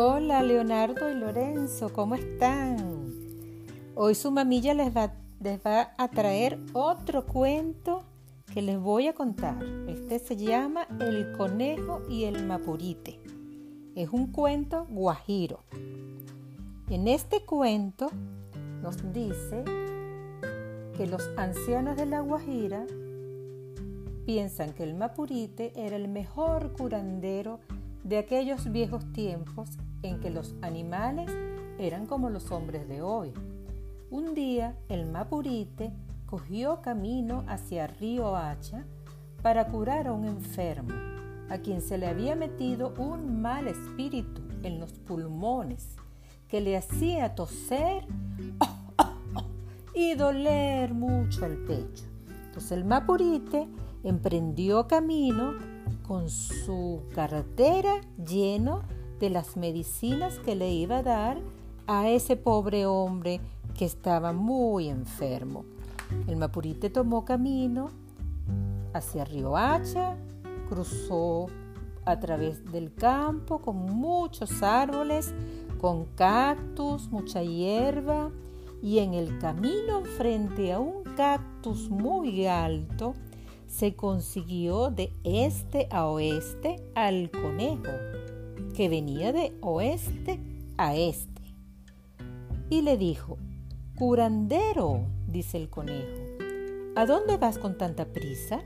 Hola Leonardo y Lorenzo, ¿cómo están? Hoy su mamilla les va, les va a traer otro cuento que les voy a contar. Este se llama El conejo y el mapurite. Es un cuento guajiro. En este cuento nos dice que los ancianos de la Guajira piensan que el mapurite era el mejor curandero de aquellos viejos tiempos en que los animales eran como los hombres de hoy. Un día el mapurite cogió camino hacia Río Hacha para curar a un enfermo, a quien se le había metido un mal espíritu en los pulmones que le hacía toser y doler mucho el pecho. Entonces el mapurite emprendió camino con su cartera lleno de las medicinas que le iba a dar a ese pobre hombre que estaba muy enfermo. El Mapurite tomó camino hacia Río Hacha, cruzó a través del campo con muchos árboles, con cactus, mucha hierba, y en el camino frente a un cactus muy alto se consiguió de este a oeste al conejo, que venía de oeste a este. Y le dijo, Curandero, dice el conejo, ¿a dónde vas con tanta prisa?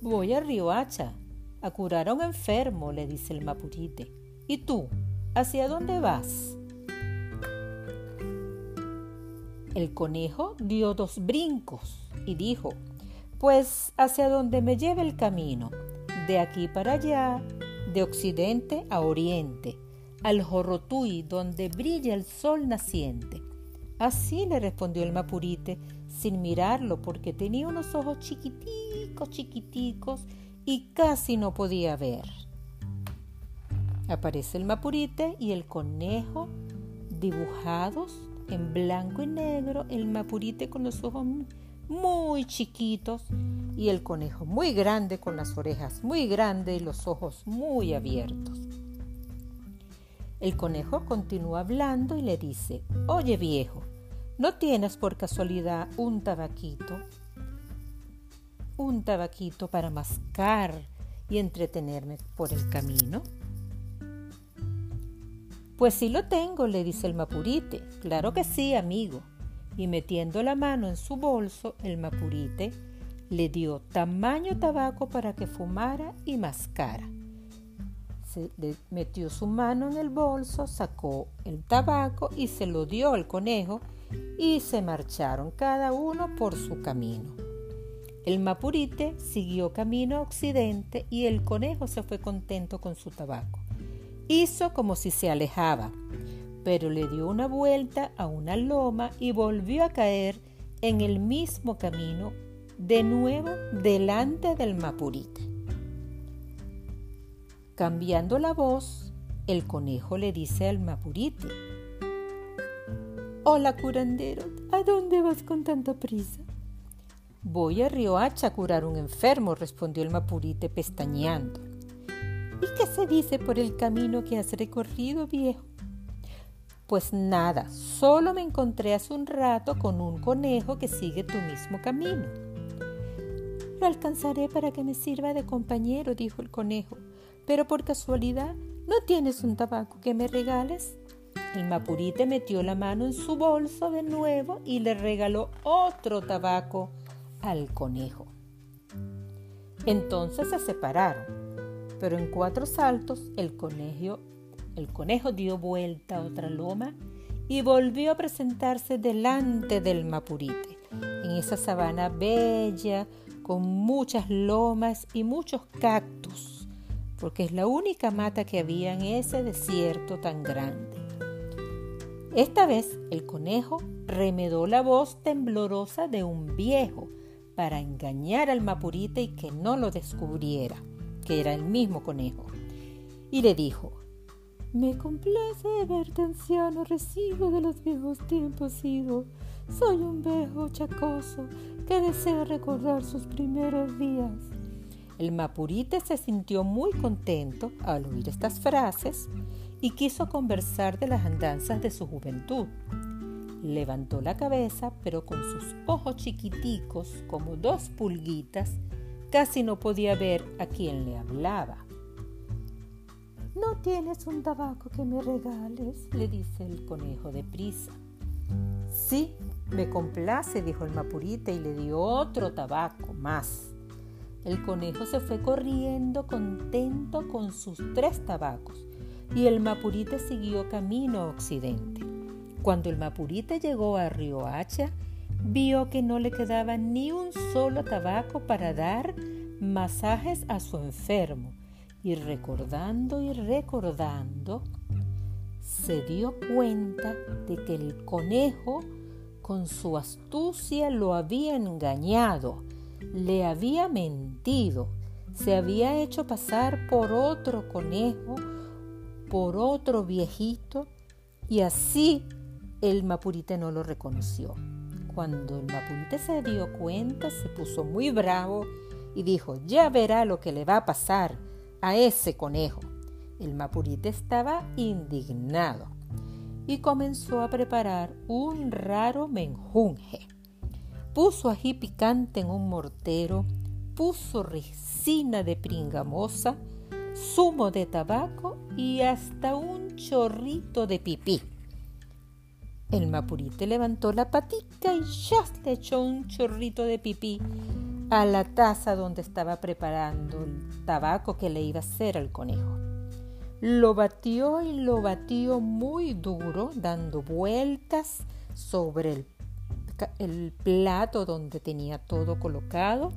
Voy a Riohacha a curar a un enfermo, le dice el mapurite. ¿Y tú? ¿Hacia dónde vas? El conejo dio dos brincos y dijo, pues hacia donde me lleve el camino, de aquí para allá, de occidente a oriente, al Jorrotuy, donde brilla el sol naciente. Así le respondió el mapurite, sin mirarlo, porque tenía unos ojos chiquiticos, chiquiticos, y casi no podía ver. Aparece el mapurite y el conejo dibujados en blanco y negro, el mapurite con los ojos muy chiquitos y el conejo muy grande con las orejas muy grandes y los ojos muy abiertos. El conejo continúa hablando y le dice, oye viejo, ¿no tienes por casualidad un tabaquito? Un tabaquito para mascar y entretenerme por el camino. Pues sí lo tengo, le dice el mapurite. Claro que sí, amigo y metiendo la mano en su bolso, el mapurite le dio tamaño tabaco para que fumara y mascara. Se le metió su mano en el bolso, sacó el tabaco y se lo dio al conejo y se marcharon cada uno por su camino. El mapurite siguió camino a occidente y el conejo se fue contento con su tabaco. Hizo como si se alejaba, pero le dio una vuelta a una loma y volvió a caer en el mismo camino, de nuevo delante del mapurite. Cambiando la voz, el conejo le dice al mapurite, Hola curandero, ¿a dónde vas con tanta prisa? Voy a Riohacha a curar un enfermo, respondió el mapurite pestañeando. ¿Y qué se dice por el camino que has recorrido, viejo? Pues nada, solo me encontré hace un rato con un conejo que sigue tu mismo camino. Lo alcanzaré para que me sirva de compañero, dijo el conejo. Pero por casualidad, ¿no tienes un tabaco que me regales? El mapurite metió la mano en su bolso de nuevo y le regaló otro tabaco al conejo. Entonces se separaron, pero en cuatro saltos el conejo el conejo dio vuelta a otra loma y volvió a presentarse delante del mapurite, en esa sabana bella, con muchas lomas y muchos cactus, porque es la única mata que había en ese desierto tan grande. Esta vez el conejo remedó la voz temblorosa de un viejo para engañar al mapurite y que no lo descubriera, que era el mismo conejo. Y le dijo, me complace verte anciano, recibo de los viejos tiempos ido. Soy un viejo chacoso que desea recordar sus primeros días. El mapurite se sintió muy contento al oír estas frases y quiso conversar de las andanzas de su juventud. Levantó la cabeza, pero con sus ojos chiquiticos como dos pulguitas, casi no podía ver a quién le hablaba. ¿No tienes un tabaco que me regales? le dice el conejo de prisa. Sí, me complace, dijo el mapurita y le dio otro tabaco más. El conejo se fue corriendo contento con sus tres tabacos y el mapurita siguió camino a occidente. Cuando el mapurita llegó a Riohacha, vio que no le quedaba ni un solo tabaco para dar masajes a su enfermo. Y recordando y recordando, se dio cuenta de que el conejo con su astucia lo había engañado, le había mentido, se había hecho pasar por otro conejo, por otro viejito, y así el mapurite no lo reconoció. Cuando el mapurite se dio cuenta, se puso muy bravo y dijo, ya verá lo que le va a pasar a ese conejo. El mapurite estaba indignado y comenzó a preparar un raro menjunje. Puso ají picante en un mortero, puso resina de pringamosa, zumo de tabaco y hasta un chorrito de pipí. El mapurite levantó la patita y ya le echó un chorrito de pipí a la taza donde estaba preparando el tabaco que le iba a hacer al conejo. Lo batió y lo batió muy duro, dando vueltas sobre el, plato donde tenía todo colocado.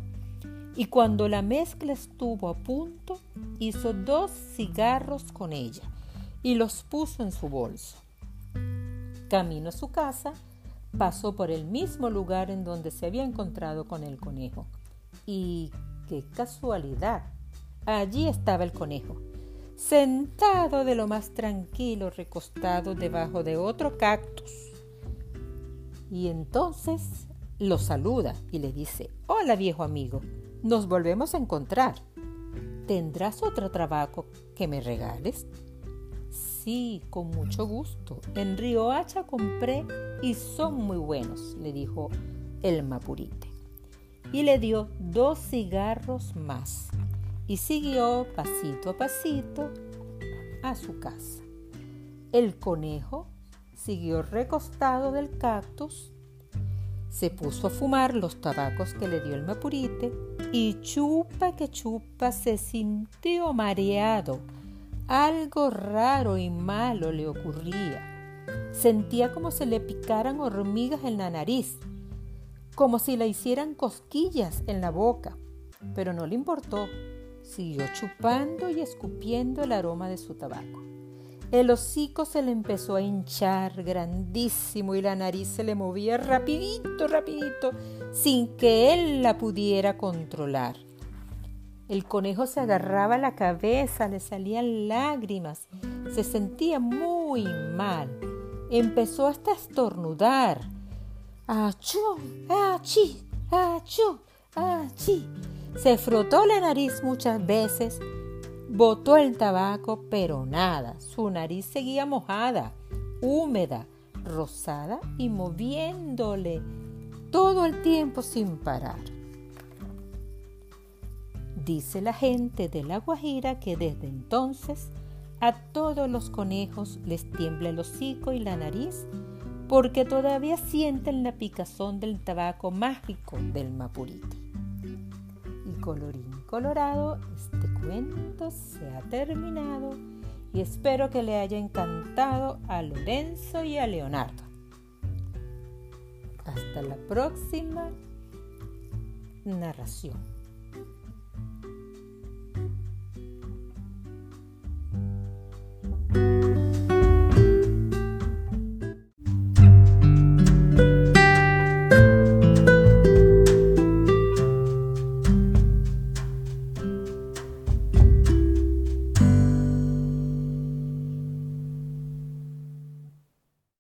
Y cuando la mezcla estuvo a punto, hizo dos cigarros con ella y los puso en su bolso. Camino a su casa, pasó por el mismo lugar en donde se había encontrado con el conejo. Y qué casualidad, allí estaba el conejo, sentado de lo más tranquilo, recostado debajo de otro cactus. Y entonces lo saluda y le dice, hola viejo amigo, nos volvemos a encontrar. ¿Tendrás otro trabajo que me regales? Sí, con mucho gusto. En Riohacha compré y son muy buenos, le dijo el mapurite. Y le dio dos cigarros más y siguió pasito a pasito a su casa. El conejo siguió recostado del cactus, se puso a fumar los tabacos que le dio el mapurite y chupa que chupa se sintió mareado algo raro y malo le ocurría. Sentía como si le picaran hormigas en la nariz, como si le hicieran cosquillas en la boca, pero no le importó. Siguió chupando y escupiendo el aroma de su tabaco. El hocico se le empezó a hinchar grandísimo y la nariz se le movía rapidito, rapidito, sin que él la pudiera controlar. El conejo se agarraba la cabeza, le salían lágrimas, se sentía muy mal. Empezó hasta a estornudar. ¡Achú! ¡Achí! ¡Achú! ¡Achí! Se frotó la nariz muchas veces, botó el tabaco, pero nada. Su nariz seguía mojada, húmeda, rosada y moviéndole todo el tiempo sin parar. Dice la gente de La Guajira que desde entonces a todos los conejos les tiembla el hocico y la nariz porque todavía sienten la picazón del tabaco mágico del mapurito. Y colorín colorado, este cuento se ha terminado y espero que le haya encantado a Lorenzo y a Leonardo. Hasta la próxima narración.